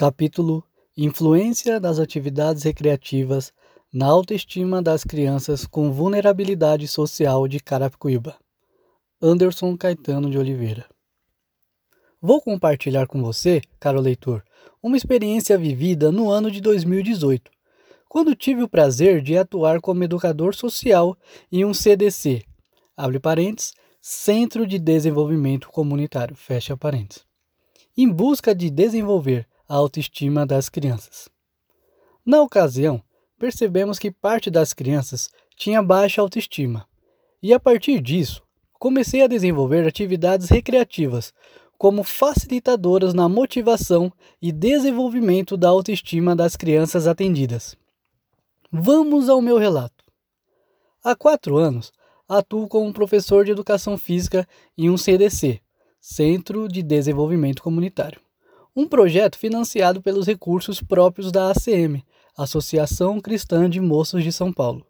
Capítulo Influência das atividades recreativas na autoestima das crianças com vulnerabilidade social de Carapicuíba. Anderson Caetano de Oliveira. Vou compartilhar com você, caro leitor, uma experiência vivida no ano de 2018, quando tive o prazer de atuar como educador social em um CDC, abre parênteses, Centro de Desenvolvimento Comunitário, fecha parênteses, em busca de desenvolver a autoestima das crianças. Na ocasião, percebemos que parte das crianças tinha baixa autoestima, e a partir disso, comecei a desenvolver atividades recreativas como facilitadoras na motivação e desenvolvimento da autoestima das crianças atendidas. Vamos ao meu relato. Há quatro anos, atuo como professor de educação física em um CDC, Centro de Desenvolvimento Comunitário um projeto financiado pelos recursos próprios da ACM, Associação Cristã de Moços de São Paulo.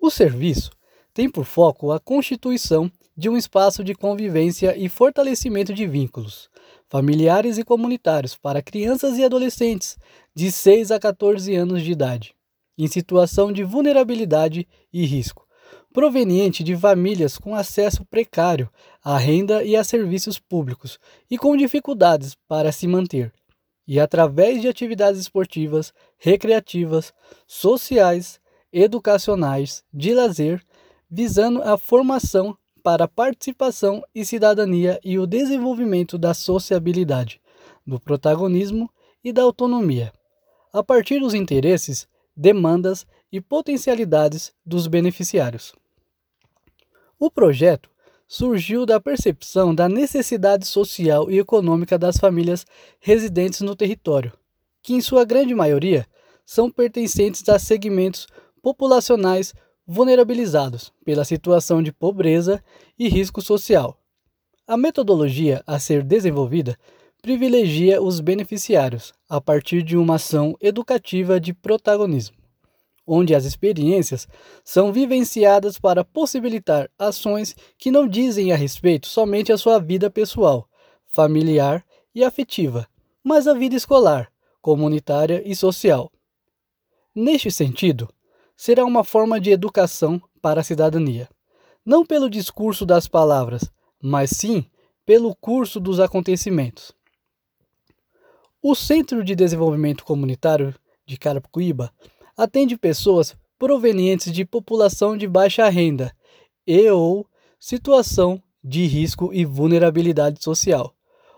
O serviço tem por foco a constituição de um espaço de convivência e fortalecimento de vínculos familiares e comunitários para crianças e adolescentes de 6 a 14 anos de idade, em situação de vulnerabilidade e risco, proveniente de famílias com acesso precário à renda e a serviços públicos e com dificuldades para se manter, e através de atividades esportivas, recreativas, sociais, educacionais, de lazer, visando a formação para a participação e cidadania e o desenvolvimento da sociabilidade, do protagonismo e da autonomia, a partir dos interesses, demandas e potencialidades dos beneficiários. O projeto surgiu da percepção da necessidade social e econômica das famílias residentes no território, que, em sua grande maioria, são pertencentes a segmentos populacionais vulnerabilizados pela situação de pobreza e risco social. A metodologia a ser desenvolvida privilegia os beneficiários a partir de uma ação educativa de protagonismo onde as experiências são vivenciadas para possibilitar ações que não dizem a respeito somente à sua vida pessoal, familiar e afetiva, mas à vida escolar, comunitária e social. Neste sentido, será uma forma de educação para a cidadania, não pelo discurso das palavras, mas sim pelo curso dos acontecimentos. O Centro de Desenvolvimento Comunitário de Carapicuíba atende pessoas provenientes de população de baixa renda e ou situação de risco e vulnerabilidade social,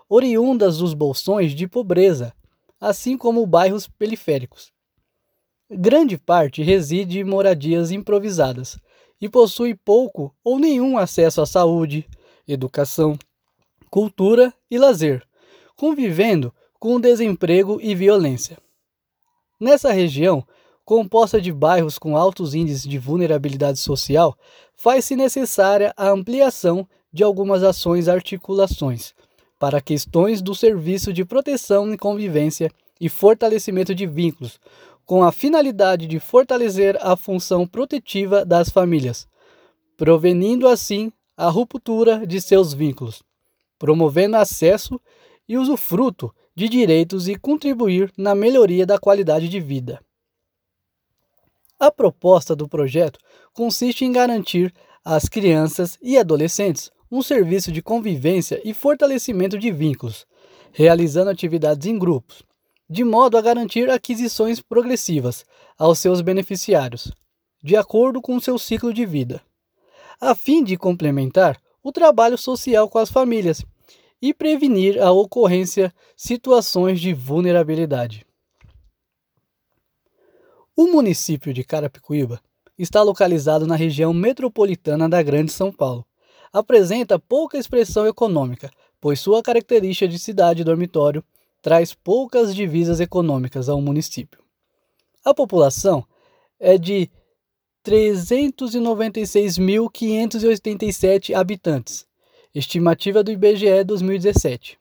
oriundas dos bolsões de pobreza, assim como bairros periféricos. Grande parte reside em moradias improvisadas e possui pouco ou nenhum acesso à saúde, educação, cultura e lazer, convivendo com desemprego e violência. Nessa região, composta de bairros com altos índices de vulnerabilidade social, faz-se necessária a ampliação de algumas ações articulações para questões do serviço de proteção e convivência e fortalecimento de vínculos, com a finalidade de fortalecer a função protetiva das famílias, provenindo assim a ruptura de seus vínculos, promovendo acesso e usufruto de direitos e contribuir na melhoria da qualidade de vida. A proposta do projeto consiste em garantir às crianças e adolescentes um serviço de convivência e fortalecimento de vínculos, realizando atividades em grupos, de modo a garantir aquisições progressivas aos seus beneficiários, de acordo com seu ciclo de vida, a fim de complementar o trabalho social com as famílias e prevenir a ocorrência situações de vulnerabilidade. O município de Carapicuíba está localizado na região metropolitana da Grande São Paulo. Apresenta pouca expressão econômica, pois sua característica de cidade dormitório traz poucas divisas econômicas ao município. A população é de 396.587 habitantes, estimativa do IBGE 2017.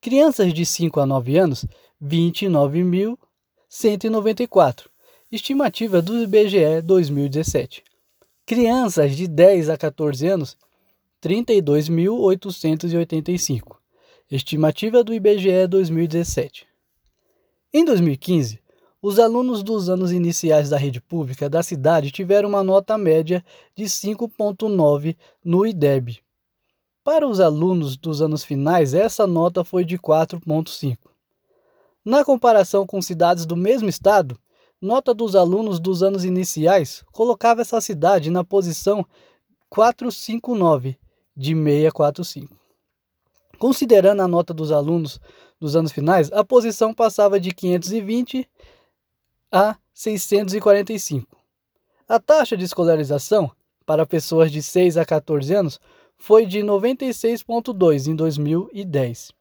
Crianças de 5 a 9 anos, 29.194 Estimativa do IBGE 2017. Crianças de 10 a 14 anos, 32.885. Estimativa do IBGE 2017. Em 2015, os alunos dos anos iniciais da rede pública da cidade tiveram uma nota média de 5,9 no IDEB. Para os alunos dos anos finais, essa nota foi de 4,5. Na comparação com cidades do mesmo estado, nota dos alunos dos anos iniciais colocava essa cidade na posição 459 de 645. Considerando a nota dos alunos dos anos finais, a posição passava de 520 a 645. A taxa de escolarização para pessoas de 6 a 14 anos foi de 96,2 em 2010.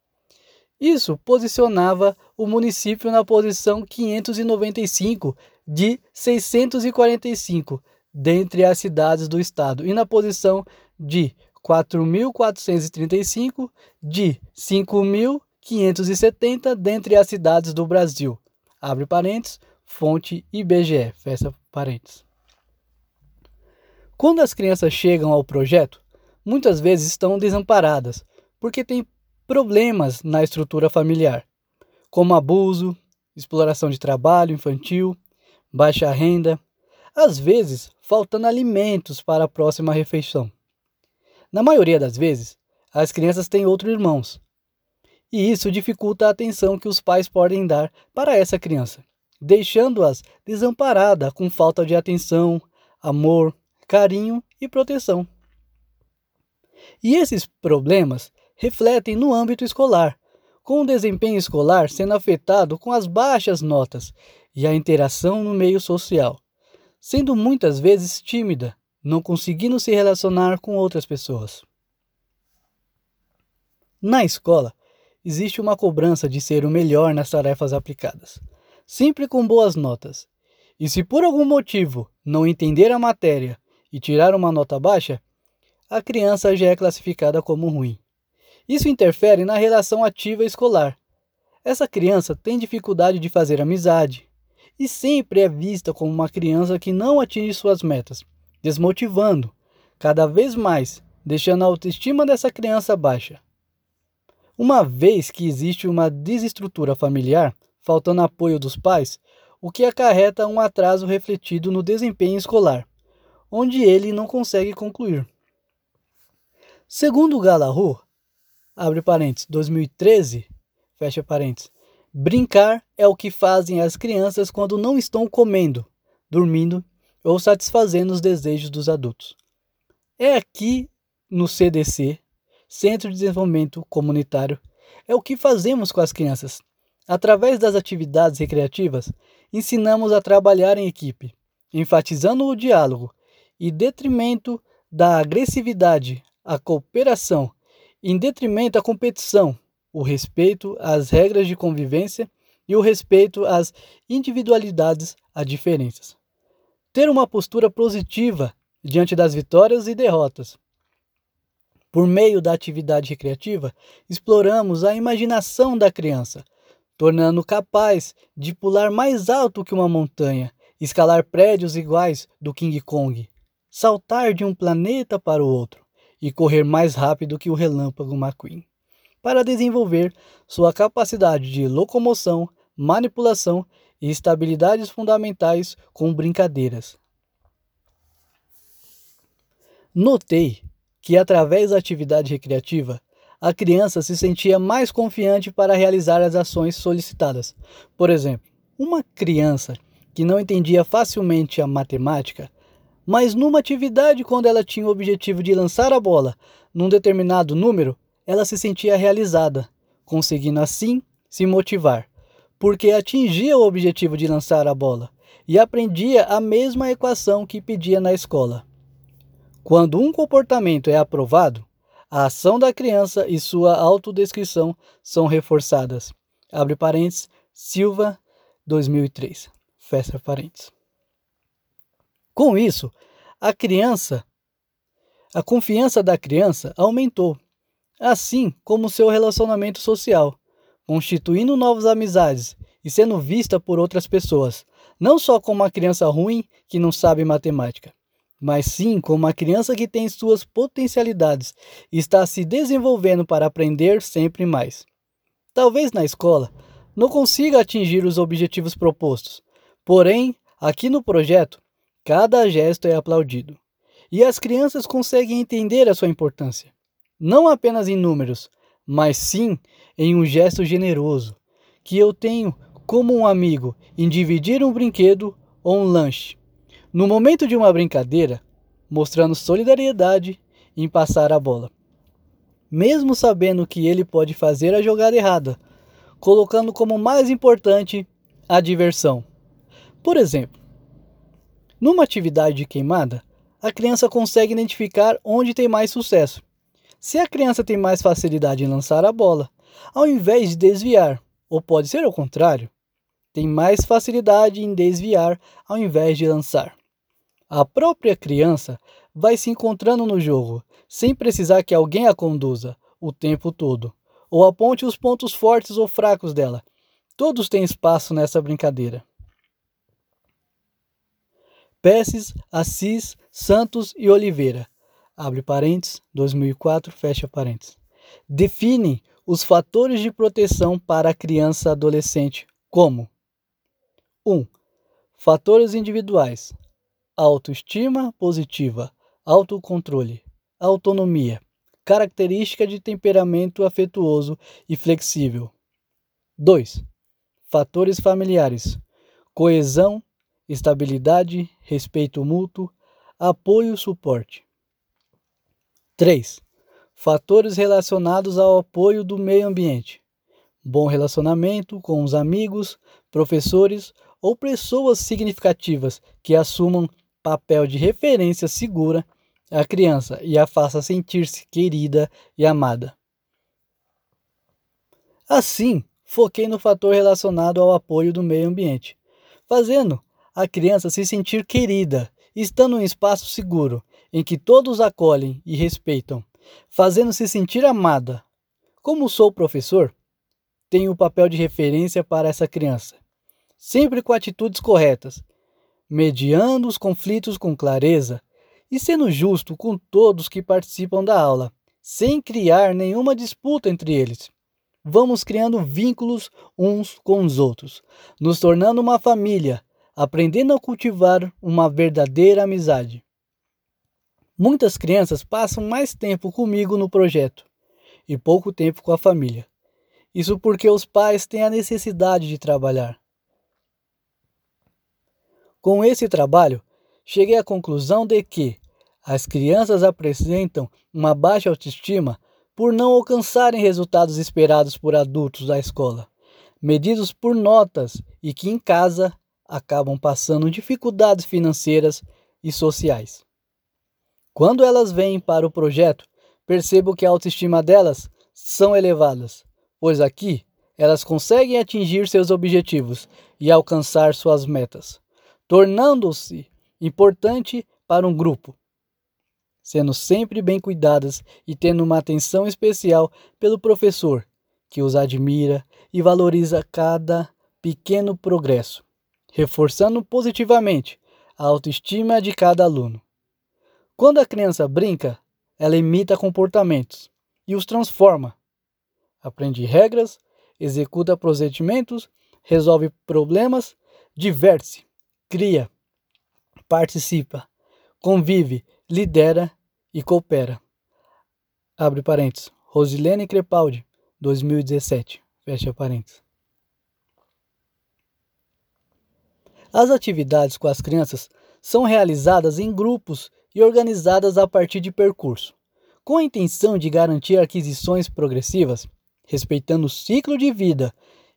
Isso posicionava o município na posição 595 de 645 dentre as cidades do estado e na posição de 4.435 de 5.570 dentre as cidades do Brasil. Abre parênteses, fonte IBGE, fecha parênteses. Quando as crianças chegam ao projeto, muitas vezes estão desamparadas, porque têm problemas na estrutura familiar, como abuso, exploração de trabalho infantil, baixa renda, às vezes faltando alimentos para a próxima refeição. Na maioria das vezes, as crianças têm outros irmãos, e isso dificulta a atenção que os pais podem dar para essa criança, deixando-as desamparada com falta de atenção, amor, carinho e proteção. E esses problemas refletem no âmbito escolar, com o desempenho escolar sendo afetado com as baixas notas e a interação no meio social, sendo muitas vezes tímida, não conseguindo se relacionar com outras pessoas. Na escola, existe uma cobrança de ser o melhor nas tarefas aplicadas, sempre com boas notas. E se por algum motivo não entender a matéria e tirar uma nota baixa, a criança já é classificada como ruim. Isso interfere na relação ativa escolar. Essa criança tem dificuldade de fazer amizade e sempre é vista como uma criança que não atinge suas metas, desmotivando cada vez mais, deixando a autoestima dessa criança baixa. Uma vez que existe uma desestrutura familiar, faltando apoio dos pais, o que acarreta um atraso refletido no desempenho escolar, onde ele não consegue concluir. Segundo Galahu, abre parênteses, 2013, fecha parênteses, brincar é o que fazem as crianças quando não estão comendo, dormindo ou satisfazendo os desejos dos adultos. É aqui no CDC, Centro de Desenvolvimento Comunitário, é o que fazemos com as crianças. Através das atividades recreativas, ensinamos a trabalhar em equipe, enfatizando o diálogo e detrimento da agressividade, a cooperação em detrimento da competição, o respeito às regras de convivência e o respeito às individualidades, às diferenças. Ter uma postura positiva diante das vitórias e derrotas. Por meio da atividade recreativa, exploramos a imaginação da criança, tornando capaz de pular mais alto que uma montanha, escalar prédios iguais do King Kong, saltar de um planeta para o outro e correr mais rápido que o relâmpago McQueen, para desenvolver sua capacidade de locomoção, manipulação e estabilidades fundamentais com brincadeiras. Notei que, através da atividade recreativa, a criança se sentia mais confiante para realizar as ações solicitadas. Por exemplo, uma criança que não entendia facilmente a matemática mas numa atividade quando ela tinha o objetivo de lançar a bola num determinado número, ela se sentia realizada, conseguindo assim se motivar, porque atingia o objetivo de lançar a bola e aprendia a mesma equação que pedia na escola. Quando um comportamento é aprovado, a ação da criança e sua autodescrição são reforçadas. Abre parênteses, Silva, 2003. Fecha parênteses. Com isso, a criança, a confiança da criança aumentou, assim como seu relacionamento social, constituindo novas amizades e sendo vista por outras pessoas, não só como uma criança ruim que não sabe matemática, mas sim como uma criança que tem suas potencialidades e está se desenvolvendo para aprender sempre mais. Talvez na escola não consiga atingir os objetivos propostos. Porém, aqui no projeto, cada gesto é aplaudido. E as crianças conseguem entender a sua importância, não apenas em números, mas sim em um gesto generoso, que eu tenho como um amigo em dividir um brinquedo ou um lanche. No momento de uma brincadeira, mostrando solidariedade em passar a bola. Mesmo sabendo que ele pode fazer a jogada errada, colocando como mais importante a diversão. Por exemplo, numa atividade de queimada, a criança consegue identificar onde tem mais sucesso. Se a criança tem mais facilidade em lançar a bola, ao invés de desviar, ou pode ser o contrário, tem mais facilidade em desviar ao invés de lançar. A própria criança vai se encontrando no jogo, sem precisar que alguém a conduza o tempo todo, ou aponte os pontos fortes ou fracos dela. Todos têm espaço nessa brincadeira. Pesses, Assis, Santos e Oliveira, abre parênteses, 2004, fecha parênteses, definem os fatores de proteção para a criança adolescente como 1. Um, fatores individuais, autoestima positiva, autocontrole, autonomia, característica de temperamento afetuoso e flexível. 2. Fatores familiares: coesão, estabilidade, respeito mútuo, apoio e suporte. 3. Fatores relacionados ao apoio do meio ambiente: bom relacionamento com os amigos, professores ou pessoas significativas que assumam papel de referência segura à criança e a faça sentir-se querida e amada. Assim, foquei no fator relacionado ao apoio do meio ambiente, fazendo a criança se sentir querida, estando em um espaço seguro em que todos acolhem e respeitam, fazendo-se sentir amada. Como sou professor, tenho o papel de referência para essa criança sempre com atitudes corretas, mediando os conflitos com clareza e sendo justo com todos que participam da aula, sem criar nenhuma disputa entre eles. Vamos criando vínculos uns com os outros, nos tornando uma família, aprendendo a cultivar uma verdadeira amizade. Muitas crianças passam mais tempo comigo no projeto e pouco tempo com a família. Isso porque os pais têm a necessidade de trabalhar. Com esse trabalho, cheguei à conclusão de que as crianças apresentam uma baixa autoestima por não alcançarem resultados esperados por adultos da escola, medidos por notas e que em casa acabam passando dificuldades financeiras e sociais. Quando elas vêm para o projeto, percebo que a autoestima delas são elevadas, pois aqui elas conseguem atingir seus objetivos e alcançar suas metas tornando-se importante para um grupo, sendo sempre bem cuidadas e tendo uma atenção especial pelo professor, que os admira e valoriza cada pequeno progresso, reforçando positivamente a autoestima de cada aluno. Quando a criança brinca, ela imita comportamentos e os transforma. Aprende regras, executa procedimentos, resolve problemas, diverte-se cria, participa, convive, lidera e coopera. Abre parênteses. Rosilene Crepaldi, 2017. Fecha parênteses. As atividades com as crianças são realizadas em grupos e organizadas a partir de percurso, com a intenção de garantir aquisições progressivas, respeitando o ciclo de vida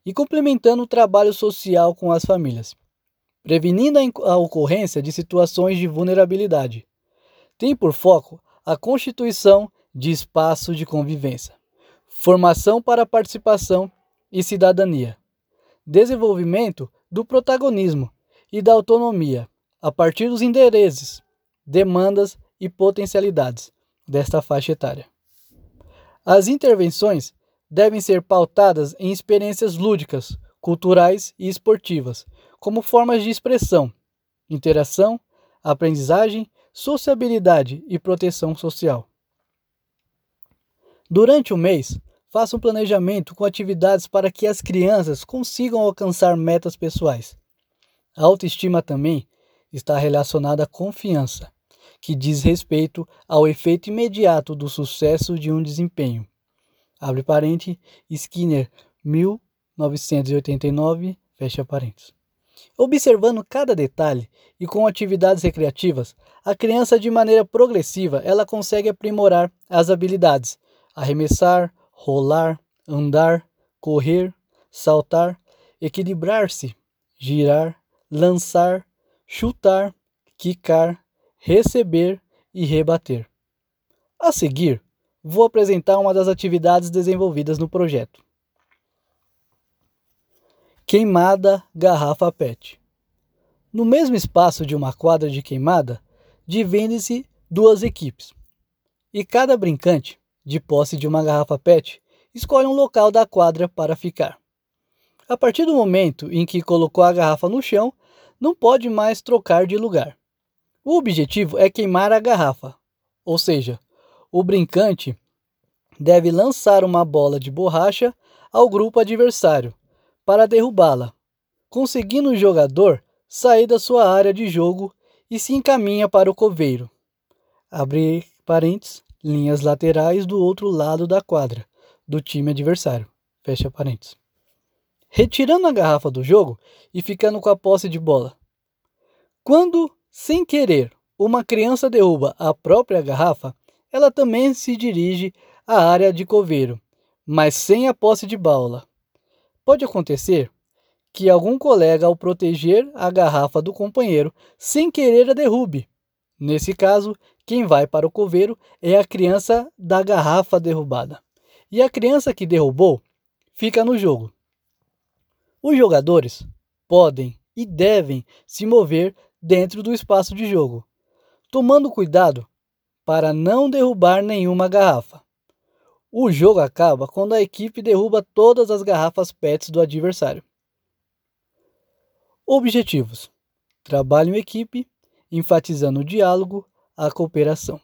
e complementando o trabalho social com as famílias prevenindo a ocorrência de situações de vulnerabilidade. Tem por foco a constituição de espaço de convivência, formação para participação e cidadania, desenvolvimento do protagonismo e da autonomia a partir dos interesses, demandas e potencialidades desta faixa etária. As intervenções devem ser pautadas em experiências lúdicas, culturais e esportivas, como formas de expressão, interação, aprendizagem, sociabilidade e proteção social. Durante o mês, Faça um planejamento com atividades para que as crianças consigam alcançar metas pessoais. A autoestima também está relacionada à confiança, que diz respeito ao efeito imediato do sucesso de um desempenho. Abre parente, Skinner, 1989, fecha parênteses. Observando cada detalhe e com atividades recreativas, a criança de maneira progressiva, ela consegue aprimorar as habilidades: arremessar, rolar, andar, correr, saltar, equilibrar-se, girar, lançar, chutar, quicar, receber e rebater. A seguir, vou apresentar uma das atividades desenvolvidas no projeto. Queimada garrafa PET. No mesmo espaço de uma quadra de queimada, dividem-se duas equipes. E cada brincante, de posse de uma garrafa PET, escolhe um local da quadra para ficar. A partir do momento em que colocou a garrafa no chão, não pode mais trocar de lugar. O objetivo é queimar a garrafa, ou seja, o brincante deve lançar uma bola de borracha ao grupo adversário para derrubá-la, conseguindo o jogador sair da sua área de jogo e se encaminha para o coveiro. Abre parênteses, linhas laterais do outro lado da quadra, do time adversário. Fecha parênteses. Retirando a garrafa do jogo e ficando com a posse de bola. Quando, sem querer, uma criança derruba a própria garrafa, ela também se dirige à área de coveiro, mas sem a posse de bola. Pode acontecer que algum colega, ao proteger a garrafa do companheiro, sem querer a derrube. Nesse caso, quem vai para o coveiro é a criança da garrafa derrubada. E a criança que derrubou fica no jogo. Os jogadores podem e devem se mover dentro do espaço de jogo, tomando cuidado para não derrubar nenhuma garrafa. O jogo acaba quando a equipe derruba todas as garrafas PETs do adversário. Objetivos: trabalho em equipe, enfatizando o diálogo, a cooperação.